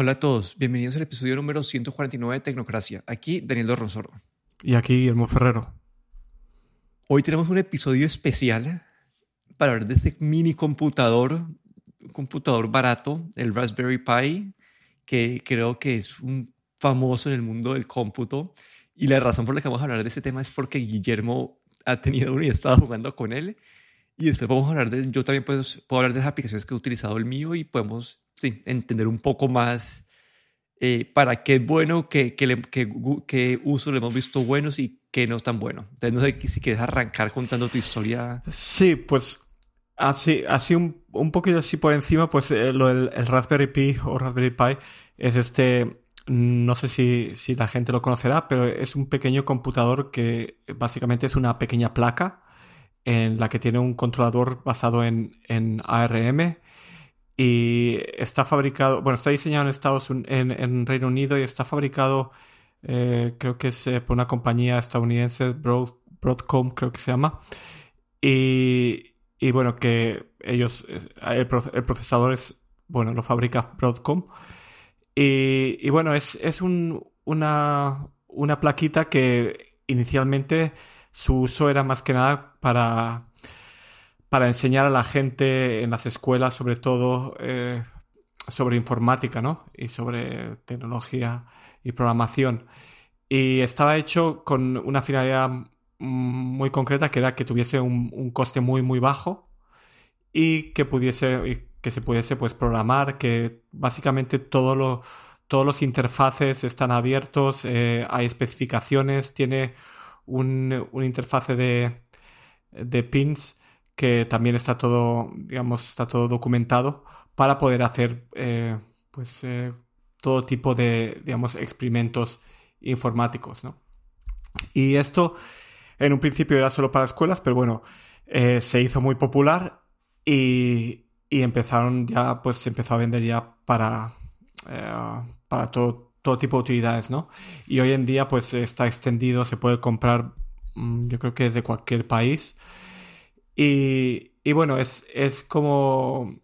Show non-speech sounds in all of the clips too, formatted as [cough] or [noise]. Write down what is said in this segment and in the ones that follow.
Hola a todos, bienvenidos al episodio número 149 de Tecnocracia. Aquí Daniel Dorronsoro. Y aquí Guillermo Ferrero. Hoy tenemos un episodio especial para hablar de este mini computador, un computador barato, el Raspberry Pi, que creo que es un famoso en el mundo del cómputo. Y la razón por la que vamos a hablar de este tema es porque Guillermo ha tenido uno y estaba jugando con él. Y después vamos a hablar de, yo también puedo, puedo hablar de las aplicaciones que he utilizado el mío y podemos sí, entender un poco más eh, para qué es bueno, qué, qué, qué, uso le hemos visto buenos y qué no es tan bueno. Entonces, no sé si quieres arrancar contando tu historia. Sí, pues así, así un, un poquito así por encima, pues eh, lo del el Raspberry Pi o Raspberry Pi es este, no sé si, si la gente lo conocerá, pero es un pequeño computador que básicamente es una pequeña placa en la que tiene un controlador basado en, en ARM y está fabricado, bueno, está diseñado en Estados en, Reino Unido y está fabricado, eh, creo que es eh, por una compañía estadounidense, Broadcom creo que se llama. Y, y bueno, que ellos, el, procesador es, bueno, lo fabrica Broadcom. Y, y bueno, es, es un, una, una plaquita que inicialmente su uso era más que nada para para enseñar a la gente en las escuelas, sobre todo eh, sobre informática, ¿no? Y sobre tecnología y programación. Y estaba hecho con una finalidad muy concreta, que era que tuviese un, coste muy, muy bajo y que pudiese, que se pudiese pues programar, que básicamente todo lo, todos los interfaces están abiertos, eh, hay especificaciones, tiene un, un interfase de, de pins que también está todo, digamos, está todo documentado para poder hacer eh, pues, eh, todo tipo de, digamos, experimentos informáticos, ¿no? Y esto en un principio era solo para escuelas, pero bueno, eh, se hizo muy popular y, y, empezaron ya, pues se empezó a vender ya para, para todo, todo tipo de utilidades, ¿no? Y hoy en día pues está extendido, se puede comprar, mm, yo creo que de cualquier país. Y, bueno, es, es como.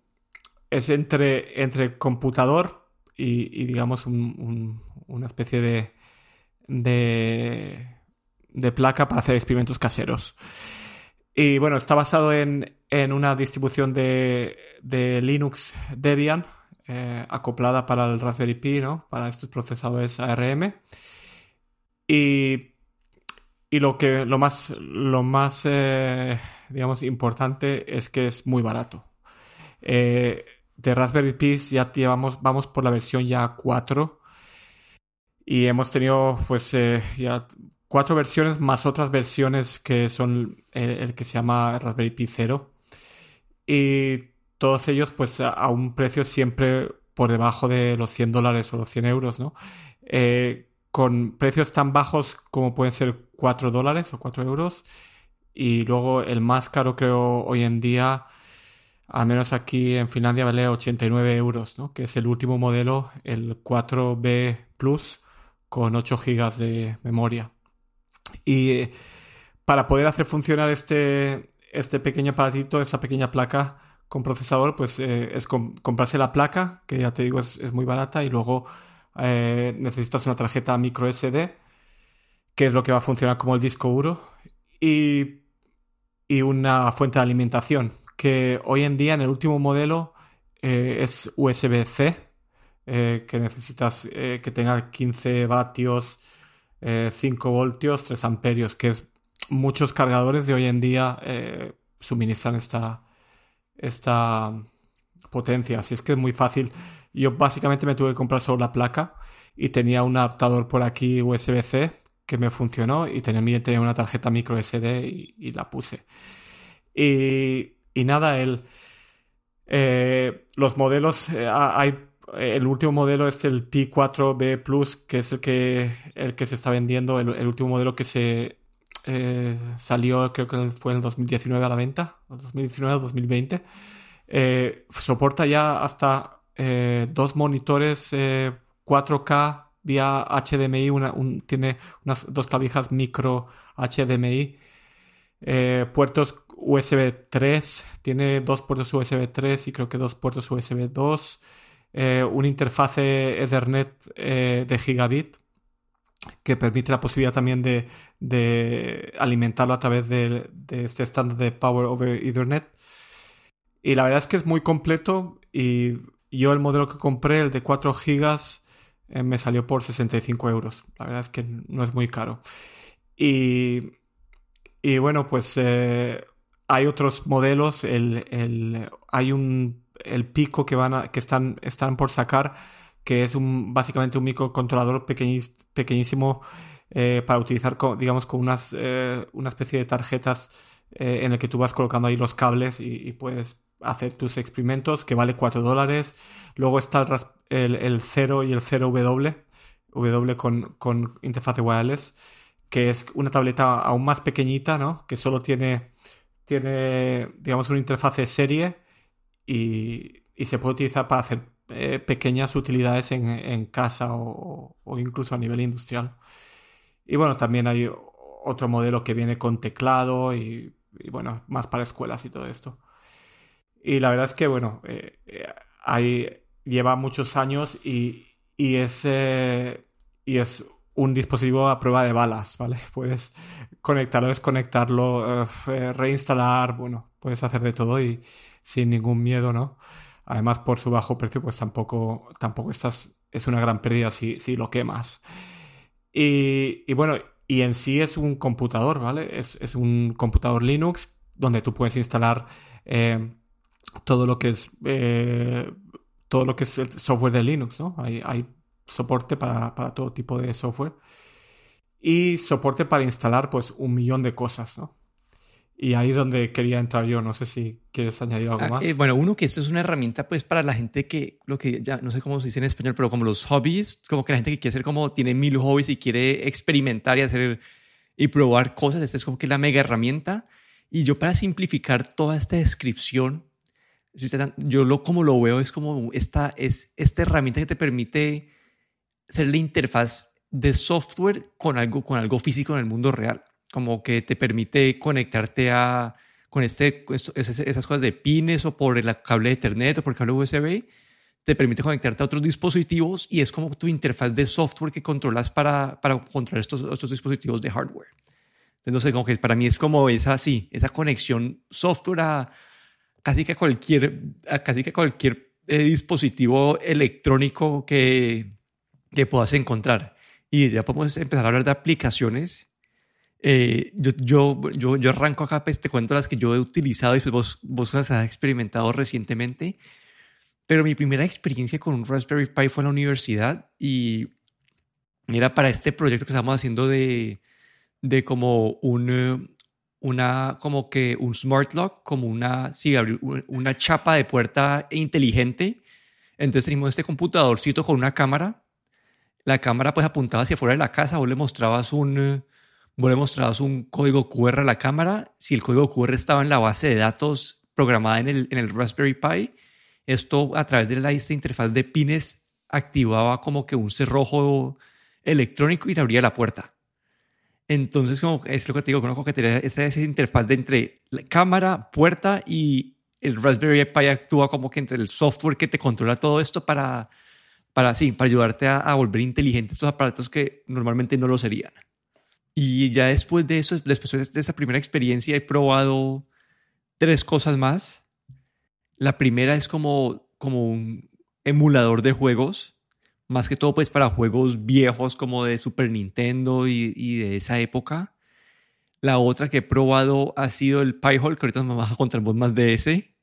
Es entre, entre computador y, digamos, una especie de, de, placa para hacer experimentos caseros. Y bueno, está basado en, una distribución de, Linux Debian eh, acoplada para el Raspberry Pi, ¿no? Para estos procesadores ARM. Y y lo que lo más, lo más eh, digamos, importante es que es muy barato. Eh, de Raspberry Pi ya llevamos, vamos por la versión ya 4 y hemos tenido pues eh, ya cuatro versiones más otras versiones que son el, que se llama Raspberry Pi 0 y todos ellos pues a, un precio siempre por debajo de los 100 dólares o los 100 euros, ¿no? con precios tan bajos como pueden ser 4 dólares o 4 euros. Y luego el más caro creo hoy en día, al menos aquí en Finlandia, vale 89 euros, ¿no? que es el último modelo, el 4B Plus, con 8 GB de memoria. Y eh, para poder hacer funcionar este, este pequeño aparatito, esta pequeña placa con procesador, pues eh, es comprarse la placa, que ya te digo es, muy barata, y luego eh, necesitas una tarjeta micro SD, que es lo que va a funcionar como el disco duro, y una fuente de alimentación, que hoy en día en el último modelo eh, es USB-C, eh, que necesitas que tenga 15 vatios, 5 voltios, 3 amperios, que es muchos cargadores de hoy en día suministran esta, esta potencia. Así es que es muy fácil yo básicamente me tuve que comprar solo la placa y tenía un adaptador por aquí USB-C que me funcionó y tenía, una tarjeta micro SD y, la puse. Y, nada, el, eh, los modelos, eh, hay, el último modelo es el P4B Plus, que es el que, el que se está vendiendo, el, último modelo que se eh, salió, creo que fue en el 2019 a la venta, 2019 o 2020. soporta ya hasta dos monitores 4K eh, vía HDMI, tiene unas dos clavijas micro HDMI, eh, puertos USB 3, tiene dos puertos USB 3 y creo que dos puertos USB 2. eh, una interfase Ethernet eh, de gigabit que permite la posibilidad también de, alimentarlo a través de, este estándar de Power over Ethernet. Y la verdad es que es muy completo y yo el modelo que compré, el de 4 gigas, eh, me salió por 65 euros. La verdad es que no es muy caro. Y, y bueno, pues eh, hay otros modelos. El, hay un el pico que van que están, están por sacar, que es un, básicamente un microcontrolador pequeñísimo eh, para utilizar, digamos, con unas, una especie de tarjetas en el que tú vas colocando ahí los cables y puedes hacer tus experimentos, que vale 4 dólares. Luego está el, el, 0 y el 0W, W con, con interfaz wireless, que es una tableta aún más pequeñita, ¿no? Que solo tiene, tiene digamos, una interfaz de serie y, y se puede utilizar para hacer eh, pequeñas utilidades en, en casa o, o, incluso a nivel industrial. Y bueno, también hay otro modelo que viene con teclado y bueno, más para escuelas y todo esto. Y la verdad es que, bueno, eh, eh lleva muchos años y, y, es, eh, y es un dispositivo a prueba de balas, ¿vale? [laughs] Puedes conectarlo, desconectarlo, reinstalar, bueno, puedes hacer de todo y sin ningún miedo, ¿no? Además, por su bajo precio, pues tampoco, tampoco estás, es una gran pérdida si, si lo quemas. Y, y, bueno, y en sí es un computador, ¿vale? Es, es un computador Linux donde tú puedes instalar todo lo que es eh, todo lo que es el software de Linux, ¿no? Hay, hay soporte para, para, todo tipo de software y soporte para instalar pues un millón de cosas, ¿no? Y ahí es donde quería entrar yo. No sé si quieres añadir algo ah, más. Eh, bueno, uno que esto es una herramienta pues para la gente que, lo que ya no sé cómo se dice en español, pero como los hobbies, como que la gente que quiere hacer como tiene mil hobbies y quiere experimentar y hacer y probar cosas. Esta es como que la mega herramienta. Y yo para simplificar toda esta descripción, yo lo como lo veo es como esta, es esta herramienta que te permite hacer la interfaz de software con algo, con algo físico en el mundo real. Como que te permite conectarte a, con este, esas cosas de pines o por el cable de Ethernet o por el cable USB. Te permite conectarte a otros dispositivos y es como tu interfaz de software que controlas para, para controlar estos, estos dispositivos de hardware. Entonces, como que para mí es como esa, sí, esa conexión software a, casi que cualquier, casi que cualquier eh, dispositivo electrónico que, que puedas encontrar. Y ya podemos empezar a hablar de aplicaciones. Eh, yo, yo, yo, yo, arranco acá, pues te cuento las que yo he utilizado y pues vos, vos las has experimentado recientemente. Pero mi primera experiencia con un Raspberry Pi fue en la universidad y era para este proyecto que estábamos haciendo de, de como un, una, como que un smart lock, como una, sí, una chapa de puerta inteligente. Entonces teníamos este computadorcito con una cámara. La cámara pues apuntaba hacia afuera de la casa, vos le mostrabas un, le mostrabas un código QR a la cámara. Si el código QR estaba en la base de datos programada en el, en el Raspberry Pi, esto a través de la esta interfaz de pines activaba como que un cerrojo electrónico y te abría la puerta. Entonces, como es lo que te digo, como que tener esa, esa interfaz de entre la cámara, puerta y el Raspberry Pi actúa como que entre el software que te controla todo esto para, para, sí, para ayudarte a, a volver inteligentes estos aparatos que normalmente no lo serían. Y ya después de eso, después de esa primera experiencia, he probado tres cosas más. La primera es como, como un emulador de juegos más que todo pues para juegos viejos como de Super Nintendo y, de esa época. La otra que he probado ha sido el Pi-hole, que ahorita me vas a contar más de ese.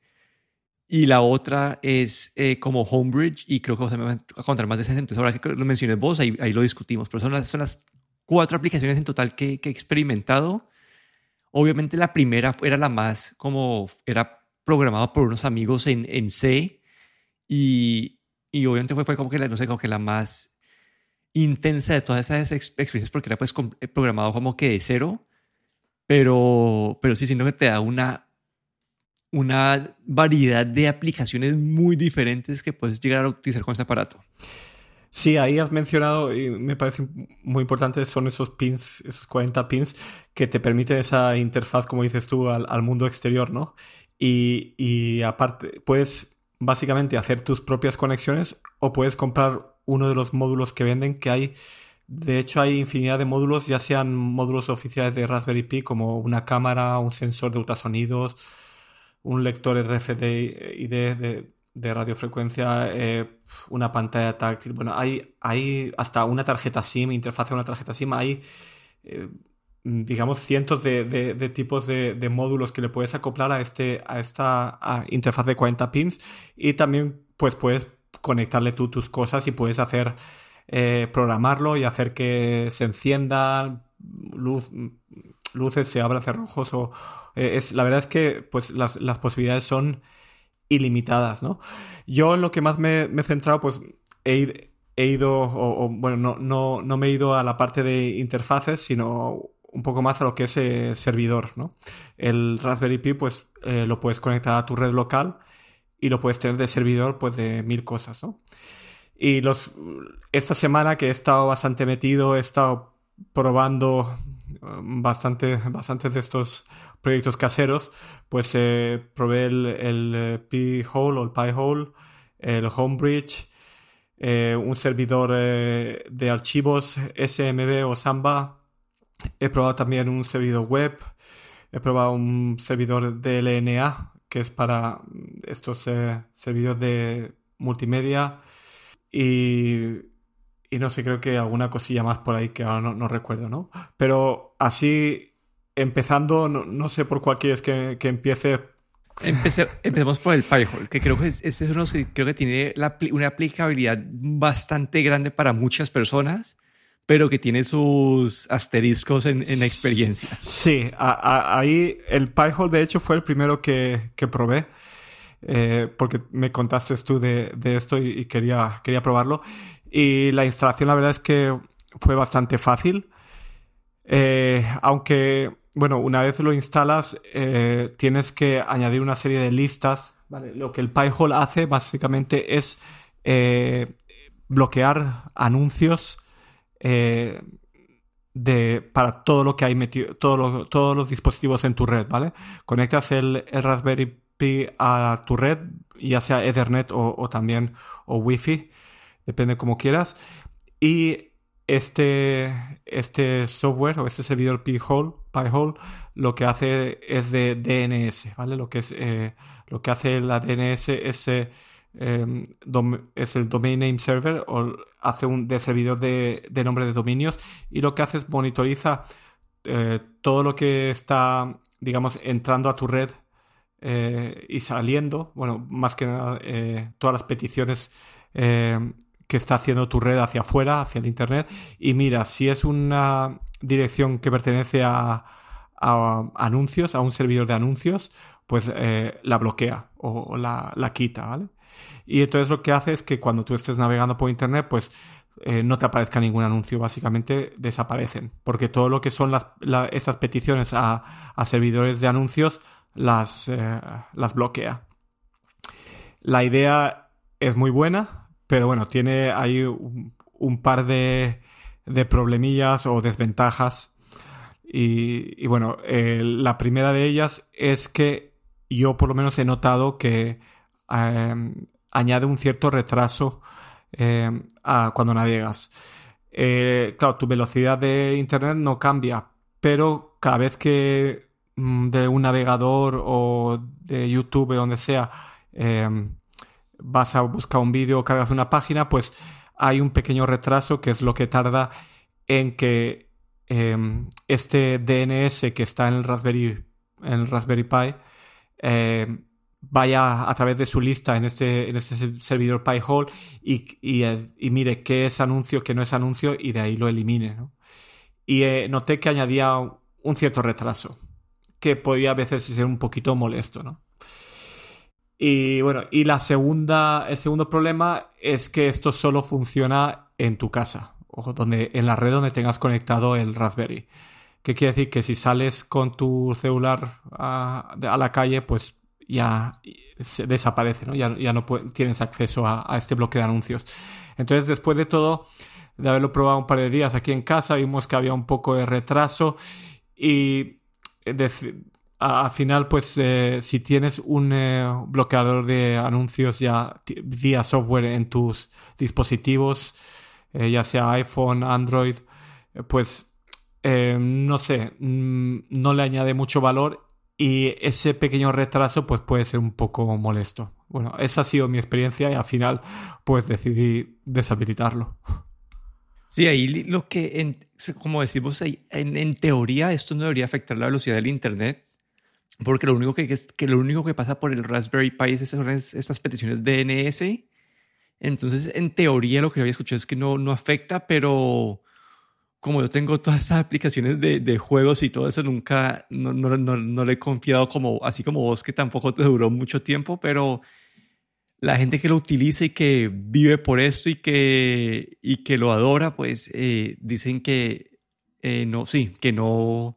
Y la otra es eh, como Homebridge, y creo que vos me vas a contar más de ese. Entonces, ahora que lo mencioné vos, ahí, ahí lo discutimos. Pero son las, son las cuatro aplicaciones en total que, que, he experimentado. Obviamente la primera era la más como, era programada por unos amigos en, en C. Y, y obviamente fue, fue como que la, no sé, como que la más intensa de todas esas experiencias porque era pues eh, programado como que de cero, pero, pero sí siento que te da una, una variedad de aplicaciones muy diferentes que puedes llegar a utilizar con este aparato. Sí, ahí has mencionado, y me parece muy importante, son esos pins, esos 40 pins, que te permiten esa interfaz, como dices tú, al, al mundo exterior, ¿no? Y, y aparte, puedes básicamente hacer tus propias conexiones o puedes comprar uno de los módulos que venden que hay de hecho, hay infinidad de módulos, ya sean módulos oficiales de Raspberry Pi, como una cámara, un sensor de ultrasonidos, un lector RFID de, de radiofrecuencia, eh, una pantalla táctil. Bueno, hay, hay hasta una tarjeta SIM, interfaz a una tarjeta SIM. Hay, eh, digamos, cientos de, tipos de, módulos que le puedes acoplar a, este, a esta interfaz de 40 pins y también pues puedes conectarle tú tus cosas y puedes hacer eh, programarlo y hacer que se enciendan luz, luces, se abran cerrojos o eh, es, la verdad es que pues las, posibilidades son ilimitadas, ¿no? Yo en lo que más me, he centrado, pues he, ido, o, bueno, no, no, no, me he ido a la parte de interfaces, sino un poco más a lo que es eh, servidor, ¿no? El Raspberry Pi, pues lo puedes conectar a tu red local y lo puedes tener de servidor, pues de mil cosas, ¿no? Y los, esta semana que he estado bastante metido, he estado probando um, bastante, bastantes de estos proyectos caseros, pues eh, probé el, el eh, P-Hole o el Pi-Hole, el Homebridge, eh, un servidor de archivos SMB o Samba. He probado también un servidor web. He probado un servidor DLNA, que es para estos servidores de multimedia. Y, no sé, creo que alguna cosilla más por ahí que ahora no, recuerdo, ¿no? Pero así, empezando, no, sé por cuál quieres que, que empiece. empecemos por el Pi-hole, que creo que este es uno que creo que tiene una aplicabilidad bastante grande para muchas personas, pero que tiene sus asteriscos en, en la experiencia. Sí, ahí el Pi-hole de hecho fue el primero que, que probé. Eh, porque me contaste tú de, esto y, quería, quería probarlo. Y la instalación, la verdad es que fue bastante fácil. Eh, aunque, bueno, una vez lo instalas, eh, tienes que añadir una serie de listas. Lo que el Pi-hole hace básicamente es bloquear anuncios de, para todo lo que hay metido, todos los dispositivos en tu red, ¿vale? Conectas el, Raspberry a tu red, ya sea Ethernet o, también o Wi-Fi, depende como quieras. Y este, este software o este servidor Pi-hole, Pi-hole lo que hace es de DNS, ¿vale? Lo que, es, eh, lo que hace la DNS es, eh, em, es el Domain Name Server o hace un de servidor de, de, nombre de dominios y lo que hace es monitoriza eh, todo lo que está, digamos, entrando a tu red eh, y saliendo, bueno, más que nada, eh, todas las peticiones eh, que está haciendo tu red hacia afuera, hacia el Internet, y mira, si es una dirección que pertenece a, anuncios, a un servidor de anuncios, pues la bloquea o, la, quita, ¿vale? Y entonces lo que hace es que cuando tú estés navegando por Internet, pues no te aparezca ningún anuncio, básicamente desaparecen, porque todo lo que son esas peticiones a, servidores de anuncios las, eh, las bloquea. La idea es muy buena, pero bueno, tiene ahí un, par de, de, problemillas o desventajas. Y, bueno, eh, la primera de ellas es que yo por lo menos he notado que añade un cierto retraso em, a cuando navegas. Eh, claro, tu velocidad de internet no cambia, pero cada vez que Mm, de un navegador o de YouTube o donde sea, em, vas a buscar un vídeo, cargas una página, pues hay un pequeño retraso que es lo que tarda en que este DNS que está en el Raspberry, en el Raspberry Pi vaya a través de su lista en este, en este servidor Pi-hole y, y, mire qué es anuncio, qué no es anuncio y de ahí lo elimine. Y eh, noté que añadía un cierto retraso que podía a veces ser un poquito molesto, ¿no? Y bueno, y la segunda, el segundo problema es que esto solo funciona en tu casa, o donde, en la red donde tengas conectado el Raspberry. ¿Qué quiere decir? Que si sales con tu celular a, la calle, pues ya se desaparece, ¿no? Ya, ya no tienes acceso a, este bloque de anuncios. Entonces, después de todo, de haberlo probado un par de días aquí en casa, vimos que había un poco de retraso y al final, pues eh, si tienes un eh, bloqueador de anuncios ya vía software en tus dispositivos, eh, ya sea iPhone, Android, pues no sé, mm, no le añade mucho valor y ese pequeño retraso pues puede ser un poco molesto. Bueno, esa ha sido mi experiencia y al final pues decidí deshabilitarlo. Sí, ahí lo que, como decimos, en, en teoría esto no debería afectar la velocidad del Internet, porque lo único que, que, lo único que pasa por el Raspberry Pi es esas, estas peticiones DNS. Entonces, en teoría, lo que había escuchado es que no, no afecta, pero como yo tengo todas estas aplicaciones de, de juegos y todo eso, nunca, no, no, no, no, le he confiado como, así como vos, que tampoco te duró mucho tiempo, pero la gente que lo utiliza y que vive por esto y que, y que lo adora, pues eh, dicen que eh, no, sí, que no,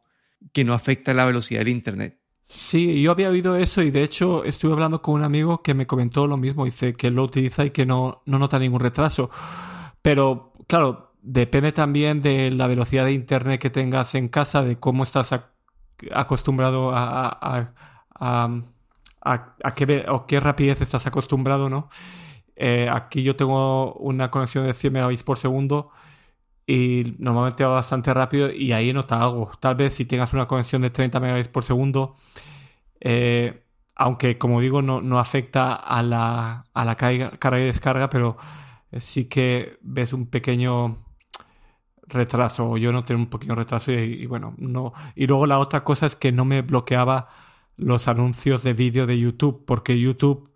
que no afecta la velocidad del Internet. Sí, yo había oído eso y de hecho estuve hablando con un amigo que me comentó lo mismo, dice que lo utiliza y que no, no nota ningún retraso. Pero claro, depende también de la velocidad de internet que tengas en casa, de cómo estás acostumbrado a, a, a, qué, o qué rapidez estás acostumbrado, ¿no? Eh, aquí yo tengo una conexión de 100 megabits por segundo y normalmente va bastante rápido y ahí nota algo. Tal vez si tengas una conexión de 30 megabits por segundo, eh, aunque como digo no, no afecta a la, a la carga, y descarga, pero sí que ves un pequeño retraso. Yo no tengo un pequeño retraso y, bueno, no. Y luego la otra cosa es que no me bloqueaba los anuncios de vídeo de YouTube, porque YouTube,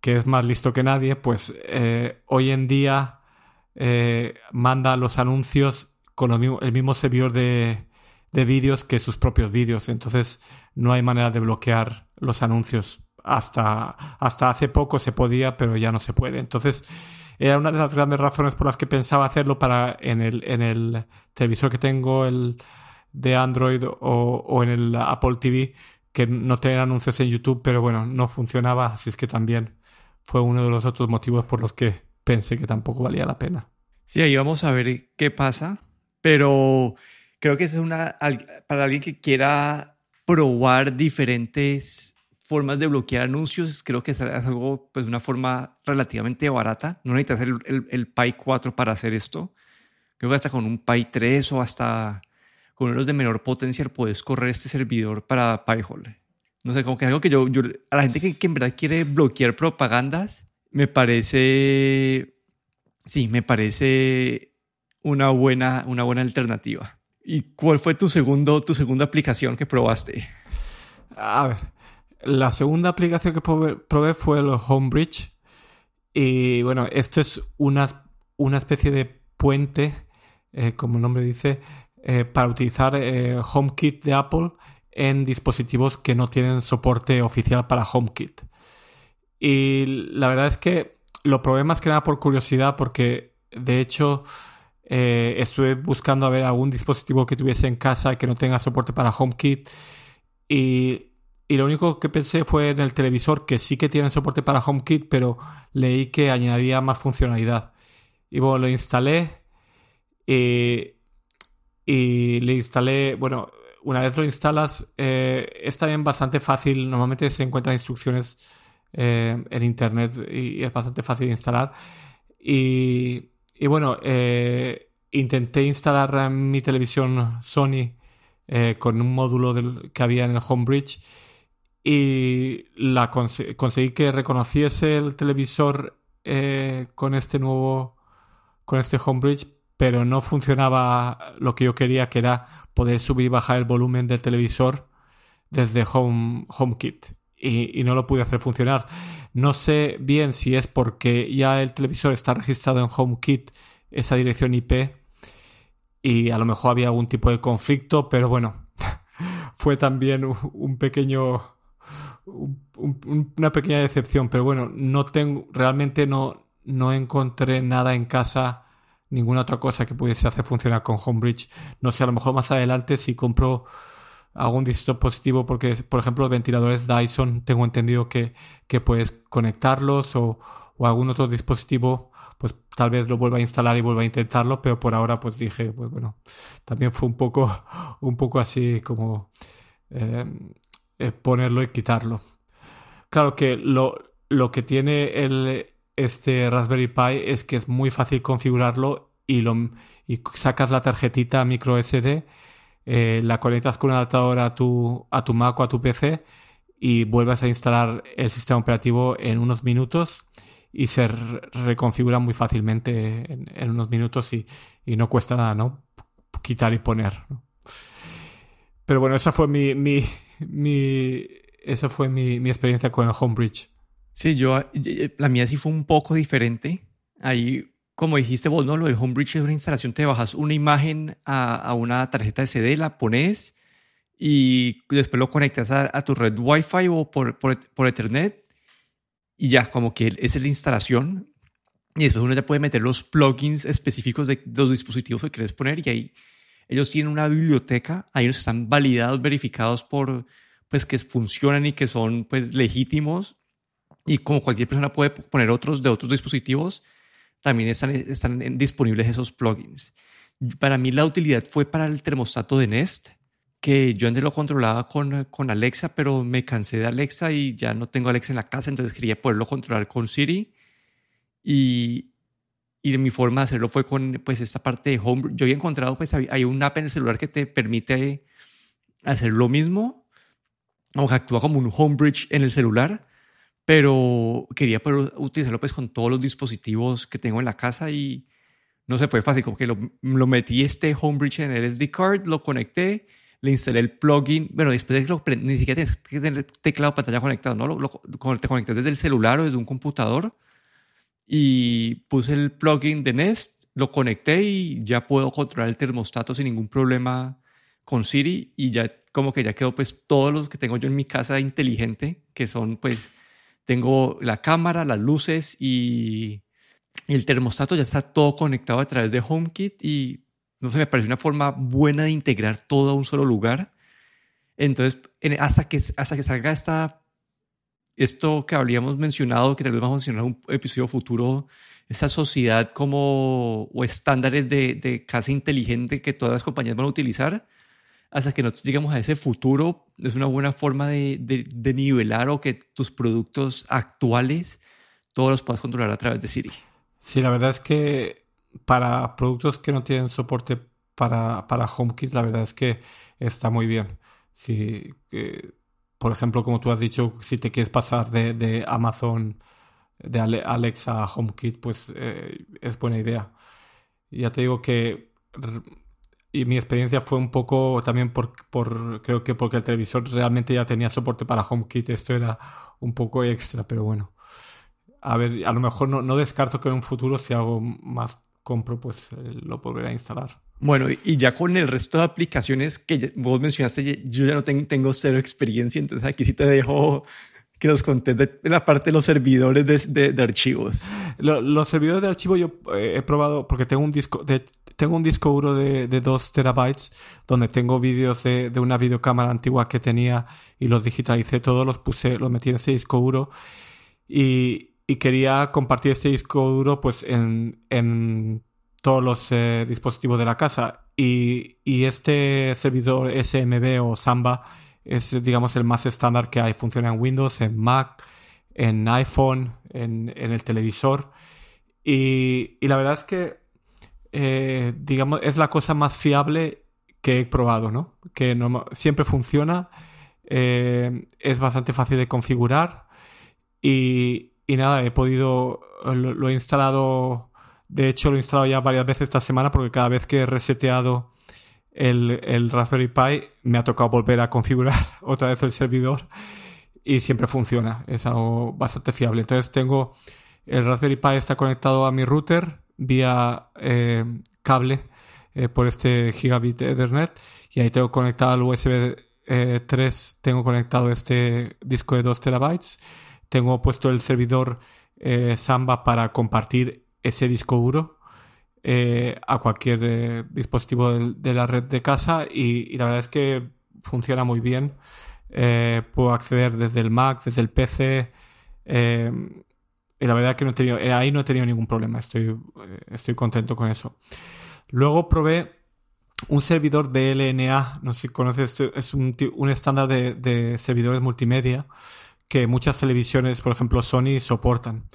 que es más listo que nadie, pues eh, hoy en día eh, manda los anuncios con el mismo servidor de, vídeos que sus propios vídeos. Entonces no hay manera de bloquear los anuncios. Hasta, hasta hace poco se podía, pero ya no se puede. Entonces era una de las grandes razones por las que pensaba hacerlo para en el, en el televisor que tengo el de Android o, o en el Apple TV que no tener anuncios en YouTube, pero bueno, no funcionaba, así es que también fue uno de los otros motivos por los que pensé que tampoco valía la pena. Sí, ahí vamos a ver qué pasa, pero creo que es una para alguien que quiera probar diferentes formas de bloquear anuncios, creo que es algo, pues una forma relativamente barata. No necesitas el, el, el Pi 4 para hacer esto. Creo que hasta con un Pi 3 o hasta con unos de menor potencia puedes correr este servidor para Pi-hole. No sé, como que algo que yo, yo a la gente que, que en verdad quiere bloquear propagandas, me parece, sí, me parece una buena, una buena alternativa. ¿Y cuál fue tu, segundo, tu segunda aplicación que probaste? A ver, la segunda aplicación que probé fue el Homebridge. Y bueno, esto es una, una especie de puente, eh, como el nombre dice, eh, para utilizar eh, HomeKit de Apple en dispositivos que no tienen soporte oficial para HomeKit. Y la verdad es que lo probé más que nada por curiosidad porque de hecho estuve buscando a ver algún dispositivo que tuviese en casa que no tenga soporte para HomeKit y, y lo único que pensé fue en el televisor que sí que tiene soporte para HomeKit pero leí que añadía más funcionalidad. Y bueno, lo instalé y, y le instalé, bueno, una vez lo instalas eh, es también bastante fácil, normalmente se encuentran instrucciones eh, en internet y, es bastante fácil de instalar. Y, bueno, eh, intenté instalar mi televisión Sony con un módulo que había en el Homebridge y la conseguí que reconociese el televisor con este nuevo con este Homebridge pero no funcionaba lo que yo quería que era poder subir y bajar el volumen del televisor desde Home HomeKit y, no lo pude hacer funcionar. No sé bien si es porque ya el televisor está registrado en HomeKit esa dirección IP y a lo mejor había algún tipo de conflicto, pero bueno, [laughs] fue también un pequeño una pequeña decepción, pero bueno, no tengo realmente no no encontré nada en casa ninguna otra cosa que pudiese hacer funcionar con Homebridge. No sé, a lo mejor más adelante si compro algún dispositivo porque, por ejemplo, los ventiladores Dyson tengo entendido que, que puedes conectarlos o, o, algún otro dispositivo, pues tal vez lo vuelva a instalar y vuelva a intentarlo, pero por ahora pues dije, pues bueno, también fue un poco, [laughs] un poco así como... Eh, ponerlo y quitarlo. Claro que lo, lo que tiene el, este Raspberry Pi es que es muy fácil configurarlo y, lo, y sacas la tarjetita micro SD, eh, la conectas con un adaptador a tu, a tu Mac o a tu PC y vuelves a instalar el sistema operativo en unos minutos y se reconfigura muy fácilmente en, unos minutos y, y, no cuesta nada, ¿no? Quitar y poner. Pero bueno, esa fue mi, mi, mi esa fue mi, mi experiencia con el Homebridge. Sí, yo, la mía sí fue un poco diferente. Ahí, como dijiste vos, ¿no? Lo del Homebridge es una instalación, te bajas una imagen a, a una tarjeta de CD, la pones y después lo conectas a, tu red Wi-Fi o por, por, por, Ethernet y ya, como que esa es la instalación. Y después uno ya puede meter los plugins específicos de, los dispositivos que quieres poner y ahí ellos tienen una biblioteca, ahí nos están validados, verificados por, pues que funcionan y que son pues legítimos y como cualquier persona puede poner otros de otros dispositivos, también están, están disponibles esos plugins. Para mí la utilidad fue para el termostato de Nest, que yo antes lo controlaba con, con Alexa, pero me cansé de Alexa y ya no tengo Alexa en la casa, entonces quería poderlo controlar con Siri. Y, y mi forma de hacerlo fue con pues esta parte de Home. Yo había encontrado, pues hay una app en el celular que te permite hacer lo mismo, o que actúa como un Homebridge en el celular, pero quería poder utilizarlo pues con todos los dispositivos que tengo en la casa y no se fue fácil, como que lo, lo metí este Homebridge en el SD card, lo conecté, le instalé el plugin, bueno, después de que lo ni siquiera tienes que tener teclado pantalla conectado, ¿no? Lo, te conectas desde el celular o desde un computador y puse el plugin de Nest, lo conecté y ya puedo controlar el termostato sin ningún problema con Siri y ya como que ya quedó pues todos los que tengo yo en mi casa inteligente, que son pues tengo la cámara, las luces y el termostato ya está todo conectado a través de HomeKit y no sé, me parece una forma buena de integrar todo a un solo lugar. Entonces, hasta que, hasta que salga esta, esto que habríamos mencionado, que tal vez vamos a mencionar en un episodio futuro, esta sociedad como, o estándares de, de casa inteligente que todas las compañías van a utilizar, hasta que nosotros lleguemos a ese futuro, es una buena forma de, de, nivelar o que tus productos actuales todos los puedas controlar a través de Siri. Sí, la verdad es que para productos que no tienen soporte para, para HomeKit, la verdad es que está muy bien. Si, por ejemplo, como tú has dicho, si te quieres pasar de, Amazon, de Alexa a HomeKit, pues eh, es buena idea. Ya te digo que y mi experiencia fue un poco también por, creo que porque el televisor realmente ya tenía soporte para HomeKit, esto era un poco extra, pero bueno. A ver, a lo mejor no, no descarto que en un futuro si algo más compro, pues eh, lo volveré a instalar. Bueno, y ya con el resto de aplicaciones que vos mencionaste, yo ya no tengo, cero experiencia, entonces aquí sí te dejo que nos contés de la parte de los servidores de, archivos. los servidores de archivo yo eh, he probado porque tengo un disco, de, tengo un disco duro de, de 2 terabytes donde tengo vídeos de, una videocámara antigua que tenía y los digitalicé todos, los puse, los metí en ese disco duro y, quería compartir este disco duro pues en todos los eh, dispositivos de la casa. Y, y este servidor SMB o Samba es digamos el más estándar que hay, funciona en Windows, en Mac, en iPhone, en, en el televisor. Y, y la verdad es que eh, digamos, es la cosa más fiable que he probado, ¿no? Que siempre funciona, eh, es bastante fácil de configurar y, y nada, he podido, lo, he instalado, de hecho lo he instalado ya varias veces esta semana porque cada vez que he reseteado el, el Raspberry Pi me ha tocado volver a configurar [laughs] otra vez el servidor y siempre funciona, es algo bastante fiable. Entonces tengo, el Raspberry Pi está conectado a mi router, vía eh, cable eh, por este gigabit Ethernet y ahí tengo conectado al USB 3, eh, tengo conectado este disco de 2 terabytes, tengo puesto el servidor Samba para compartir ese disco duro a cualquier dispositivo de, la red de casa y, la verdad es que funciona muy bien. puedo acceder desde el Mac, desde el PC. Y la verdad que no he tenido, eh, ahí no he tenido ningún problema, estoy, eh, estoy contento con eso. Luego probé un servidor de LNA, no sé si conoces, es un, un estándar de, servidores multimedia que muchas televisiones, por ejemplo Sony, soportan.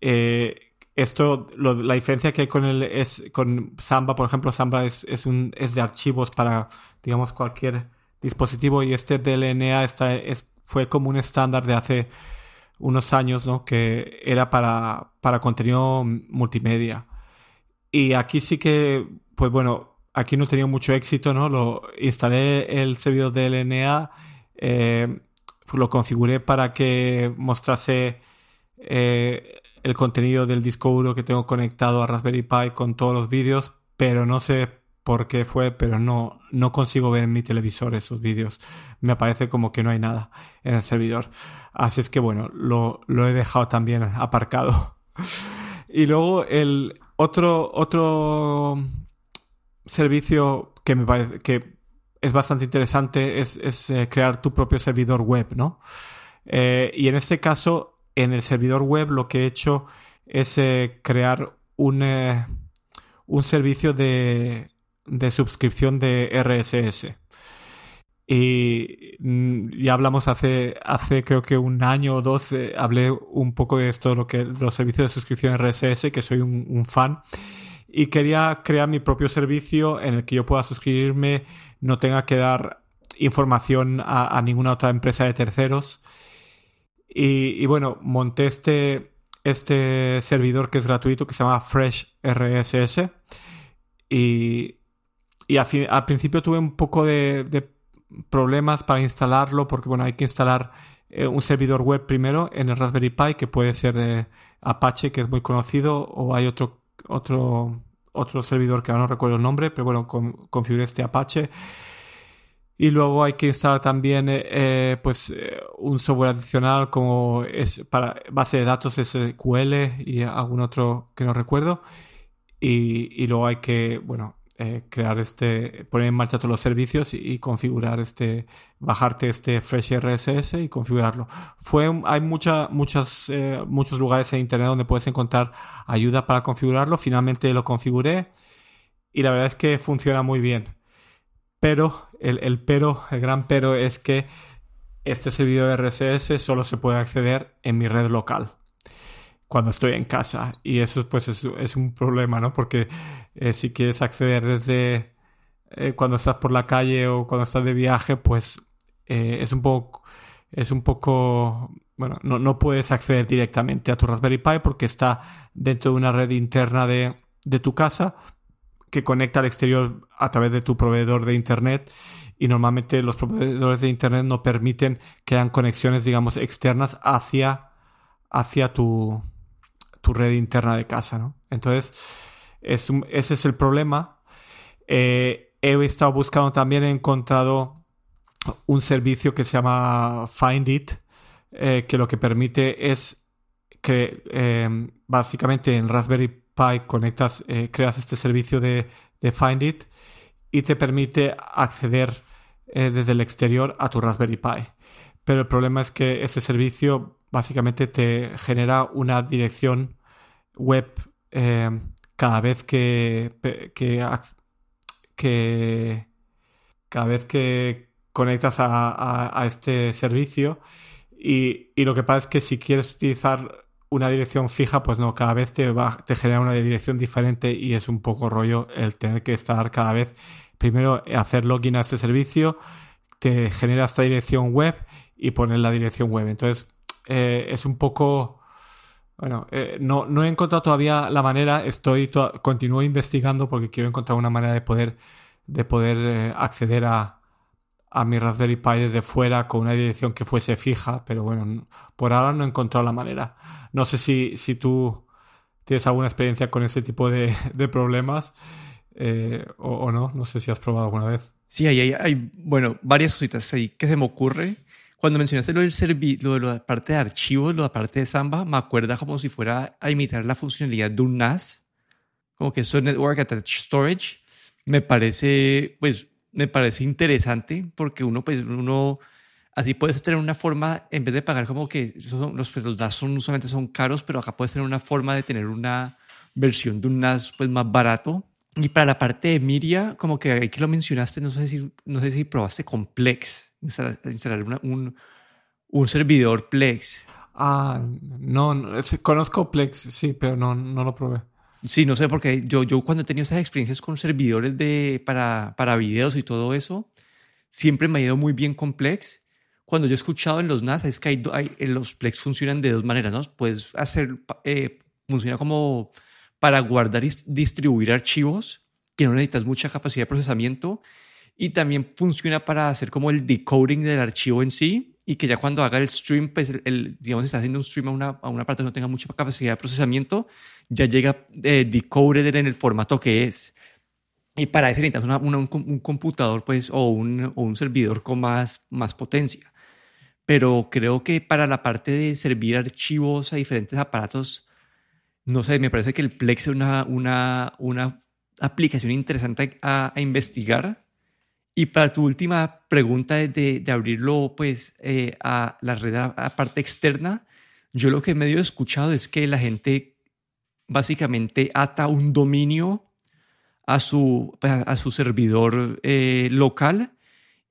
Eh, esto, la diferencia que hay con el es con Samba, por ejemplo, Samba es, es, un, es de archivos para, digamos, cualquier dispositivo y este DLNA está, es, fue como un estándar de hace unos años, ¿no? Que era para, para contenido multimedia. Y aquí sí que, pues bueno, aquí no he tenido mucho éxito, ¿no? Lo instalé el servidor DLNA, eh, lo configuré para que mostrase eh, el contenido del disco duro que tengo conectado a Raspberry Pi con todos los vídeos, pero no sé por qué fue, pero no, no consigo ver en mi televisor esos vídeos. Me aparece como que no hay nada en el servidor. Así es que bueno, lo, lo he dejado también aparcado. [laughs] y luego el otro, otro servicio que me parece que es bastante interesante es, es eh, crear tu propio servidor web, ¿no? Eh, y en este caso en el servidor web lo que he hecho es eh, crear un, eh, un servicio de, de, suscripción de RSS. Y mm, ya hablamos hace, hace creo que un año o dos, eh, hablé un poco de esto, lo que, los servicios de suscripción RSS, que soy un, fan. Y quería crear mi propio servicio en el que yo pueda suscribirme, no tenga que dar información a ninguna otra empresa de terceros y, bueno, monté este, este servidor que es gratuito que se llama Fresh RSS. Y, y al, principio tuve un poco de, problemas para instalarlo porque bueno, hay que instalar eh, un servidor web primero en el Raspberry Pi que puede ser de Apache que es muy conocido o hay otro otro otro servidor que ahora no recuerdo el nombre pero bueno configuré este Apache y luego hay que instalar también eh, eh, pues eh, un software adicional como es para base de datos SQL y algún otro que no recuerdo. Y, y luego hay que, bueno, crear este, poner en marcha todos los servicios y, configurar este, bajarte este Fresh RSS y configurarlo. Fue, hay mucha, muchas, muchos lugares en internet donde puedes encontrar ayuda para configurarlo. Finalmente lo configuré y la verdad es que funciona muy bien. Pero el, pero, el gran pero es que este servidor RSS solo se puede acceder en mi red local cuando estoy en casa. Y eso pues es, un problema, ¿no? Porque eh, si quieres acceder desde eh, cuando estás por la calle o cuando estás de viaje, pues eh, es un poco es un poco bueno, no, no, puedes acceder directamente a tu Raspberry Pi porque está dentro de una red interna de, de tu casa que conecta al exterior a través de tu proveedor de internet y normalmente los proveedores de internet no permiten que hayan conexiones, digamos, externas hacia, hacia tu, tu red interna de casa, ¿no? Entonces, es ese es el problema. Eh, he estado buscando también, he encontrado un servicio que se llama Find It, eh, que lo que permite es que eh, básicamente en Raspberry Pi conectas, eh, creas este servicio de, de, Find It y te permite acceder eh, desde el exterior a tu Raspberry Pi. Pero el problema es que ese servicio básicamente te genera una dirección web eh, cada vez que, que, cada vez que conectas a, a, este servicio y, y, lo que pasa es que si quieres utilizar una dirección fija, pues no, cada vez te, va, te genera una dirección diferente y es un poco rollo el tener que estar cada vez, primero hacer login a este servicio, te genera esta dirección web y poner la dirección web. Entonces, eh, es un poco... Bueno, eh, no, no he encontrado todavía la manera, estoy continúo investigando porque quiero encontrar una manera de poder, de poder eh, acceder a, a mi Raspberry Pi desde fuera con una dirección que fuese fija, pero bueno, por ahora no he encontrado la manera. No sé si, si tú tienes alguna experiencia con ese tipo de, [laughs] de problemas eh, o, no, no sé si has probado alguna vez. Sí, hay, hay, bueno, varias cositas ahí que se me ocurre. Cuando mencionaste lo del lo de la parte de archivos, lo de la parte de Samba, me acuerda como si fuera a imitar la funcionalidad de un NAS, como que eso Network Attached Storage. Me parece, pues, me parece interesante porque uno, pues, uno, así puedes tener una forma, en vez de pagar como que son, los, pues, los NAS son, usualmente son caros, pero acá puedes tener una forma de tener una versión de un NAS pues más barato Y para la parte de Miria, como que aquí lo mencionaste, no sé si, no sé si probaste con Plex, instalar, un, un servidor Plex. Ah, no, conozco Plex, sí, pero no, no lo probé. Sí, no sé, porque yo, yo cuando he tenido esas experiencias con servidores de, para, para videos y todo eso, siempre me ha ido muy bien con Plex. Cuando yo he escuchado en los NAS, es que hay, los Plex funcionan de dos maneras, ¿no? Puedes hacer, eh, funciona como para guardar y distribuir archivos, que no necesitas mucha capacidad de procesamiento, y también funciona para hacer como el decoding del archivo en sí, y que ya cuando haga el stream, pues el, digamos, está haciendo un stream a una, a una parte que no tenga mucha capacidad de procesamiento, ya llega eh, decoded en el formato que es. Y para eso necesitas un, computador pues, o, un, o un servidor con más, más potencia. Pero creo que para la parte de servir archivos a diferentes aparatos, no sé, me parece que el Plex es una, una, una aplicación interesante a, a investigar y para tu última pregunta de, de abrirlo pues eh, a la red a, parte externa, yo lo que medio he escuchado es que la gente básicamente ata un dominio a su, pues, a su servidor eh, local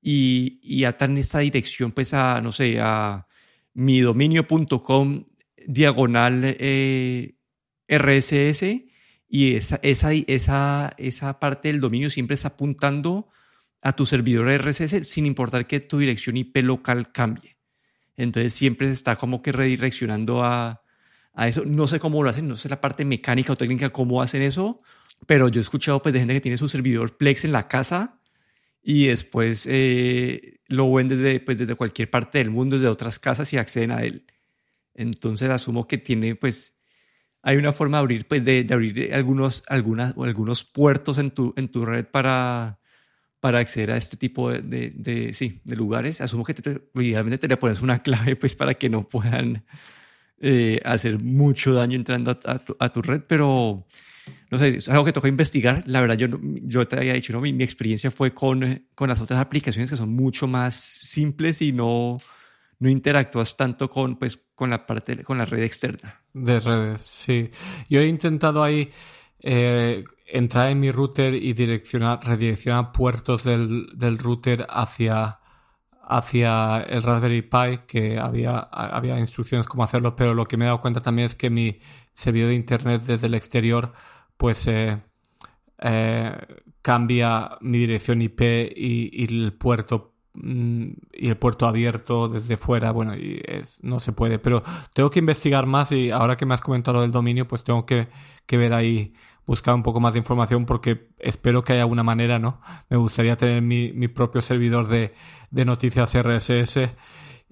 y, y, atan esta dirección pues a, no sé, a midominio.com diagonal eh, RSS y esa, esa, esa, esa parte del dominio siempre está apuntando a tu servidor RSS sin importar que tu dirección IP local cambie. Entonces siempre se está como que redireccionando a, a eso. No sé cómo lo hacen, no sé la parte mecánica o técnica cómo hacen eso, pero yo he escuchado pues de gente que tiene su servidor Plex en la casa y después eh, lo ven desde, pues, desde cualquier parte del mundo, desde otras casas y acceden a él. Entonces asumo que tiene pues hay una forma de abrir pues de, abrir algunos algunas algunos puertos en tu en tu red para para acceder a este tipo de, de, sí, de lugares. Asumo que te, idealmente te le pones una clave pues, para que no puedan eh, hacer mucho daño entrando a, tu, red, pero no sé, es algo que toca investigar. La verdad, yo, yo te había dicho, ¿no? mi, mi experiencia fue con, con las otras aplicaciones que son mucho más simples y no, no interactúas tanto con, pues, con la parte, con la red externa. De redes, sí. Yo he intentado ahí eh, entrar en mi router y direccionar, redireccionar puertos del, del router hacia, hacia el Raspberry Pi, que había, había instrucciones cómo hacerlo, pero lo que me he dado cuenta también es que mi servidor de internet desde el exterior, pues eh, eh, cambia mi dirección IP y, el puerto mm, y el puerto abierto desde fuera, bueno, y no se puede, pero tengo que investigar más y ahora que me has comentado del dominio, pues tengo que, que ver ahí buscar un poco más de información porque espero que haya alguna manera, ¿no? Me gustaría tener mi, propio servidor de, noticias RSS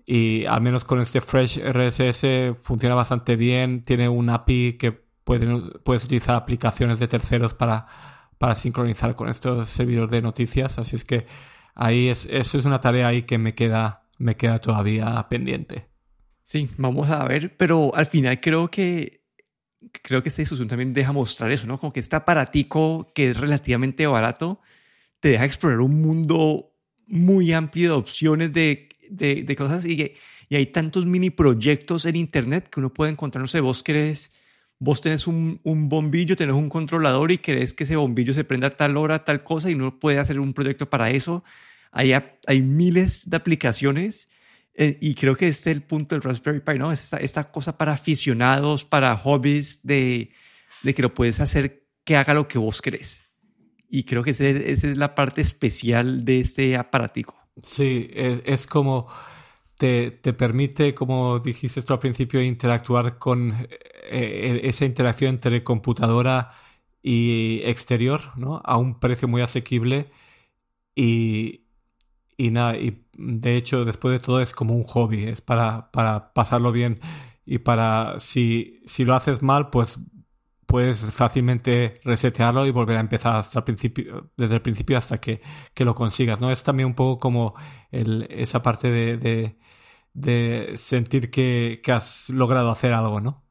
y al menos con este Fresh RSS funciona bastante bien, tiene un API que puedes utilizar aplicaciones de terceros para, para sincronizar con estos servidores de noticias, así es que ahí es, eso es una tarea ahí que me queda, me queda todavía pendiente. Sí, vamos a ver, pero al final creo que creo que esta discusión también deja mostrar eso, ¿no? Como que este aparatico que es relativamente barato te deja explorar un mundo muy amplio de opciones de, de, cosas y, y hay tantos mini proyectos en Internet que uno puede encontrar, no sé, vos querés, vos tenés un, un bombillo, tenés un controlador y querés que ese bombillo se prenda a tal hora, tal cosa y uno puede hacer un proyecto para eso. Hay, hay miles de aplicaciones eh, y creo que este es el punto del Raspberry Pi, ¿no? Es esta, esta cosa para aficionados, para hobbies, de, de, que lo puedes hacer que haga lo que vos querés. Y creo que esa es la parte especial de este aparatico. Sí, es, es como te, te, permite, como dijiste tú al principio, interactuar con eh, eh, esa interacción entre computadora y exterior, ¿no? A un precio muy asequible y, y nada, y de hecho después de todo es como un hobby, es para, para pasarlo bien y para si, si lo haces mal, pues puedes fácilmente resetearlo y volver a empezar hasta el principio, desde el principio hasta que, que lo consigas, ¿no? Es también un poco como el, esa parte de, de, sentir que, que has logrado hacer algo, ¿no?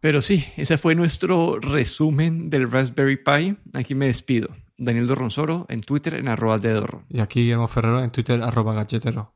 Pero sí, ese fue nuestro resumen del Raspberry Pi. Aquí me despido. Daniel Dorronsoro en Twitter en arroba de Dorro. Y aquí Guillermo Ferrero en Twitter arroba galletero.